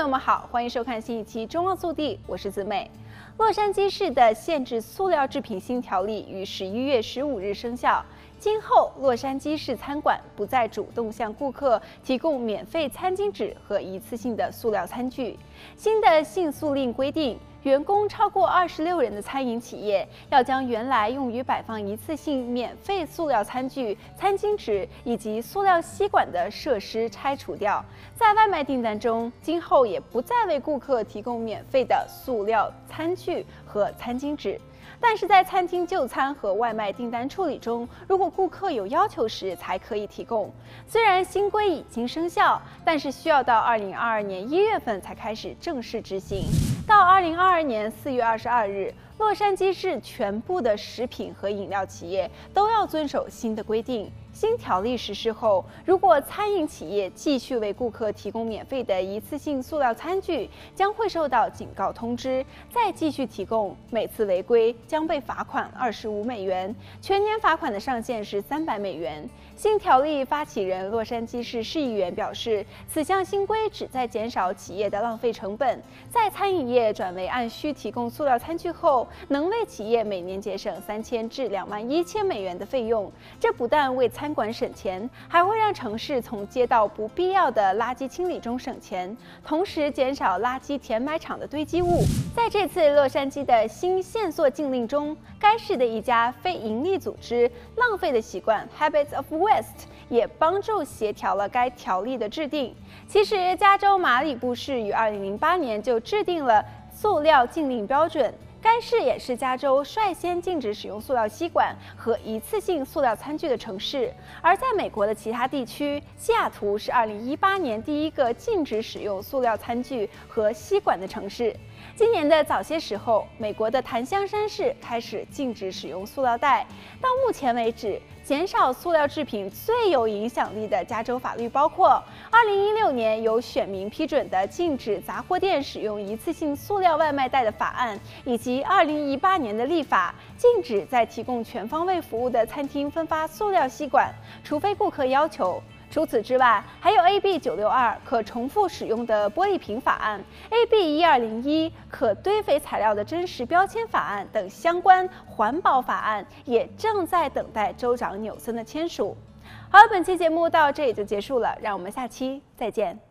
朋友们好，欢迎收看新一期《中澳速递》，我是子美。洛杉矶市的限制塑料制品新条例于十一月十五日生效，今后洛杉矶市餐馆不再主动向顾客提供免费餐巾纸和一次性的塑料餐具。新的限塑令规定，员工超过二十六人的餐饮企业要将原来用于摆放一次性免费塑料餐具、餐巾纸以及塑料吸管的设施拆除掉。在外卖订单中，今后也不再为顾客提供免费的塑料餐具和餐巾纸。但是在餐厅就餐和外卖订单处理中，如果顾客有要求时，才可以提供。虽然新规已经生效，但是需要到二零二二年一月份才开始正式执行。到二零二二年四月二十二日，洛杉矶市全部的食品和饮料企业都要遵守新的规定。新条例实施后，如果餐饮企业继续为顾客提供免费的一次性塑料餐具，将会受到警告通知；再继续提供，每次违规将被罚款二十五美元，全年罚款的上限是三百美元。新条例发起人洛杉矶市市议员表示，此项新规旨在减少企业的浪费成本，在餐饮业转为按需提供塑料餐具后，能为企业每年节省三千至两万一千美元的费用。这不但为餐馆省钱，还会让城市从街道不必要的垃圾清理中省钱，同时减少垃圾填埋场的堆积物。在这次洛杉矶的新限塑禁令中，该市的一家非营利组织“浪费的习惯 ”（Habits of Waste） 也帮助协调了该条例的制定。其实，加州马里布市于2008年就制定了塑料禁令标准。该市也是加州率先禁止使用塑料吸管和一次性塑料餐具的城市。而在美国的其他地区，西雅图是2018年第一个禁止使用塑料餐具和吸管的城市。今年的早些时候，美国的檀香山市开始禁止使用塑料袋。到目前为止，减少塑料制品最有影响力的加州法律包括：2016年由选民批准的禁止杂货店使用一次性塑料外卖袋的法案，以及及2018年的立法禁止在提供全方位服务的餐厅分发塑料吸管，除非顾客要求。除此之外，还有 AB 九六二可重复使用的玻璃瓶法案、AB 一二零一可堆肥材料的真实标签法案等相关环保法案，也正在等待州长纽森的签署。好了，本期节目到这里就结束了，让我们下期再见。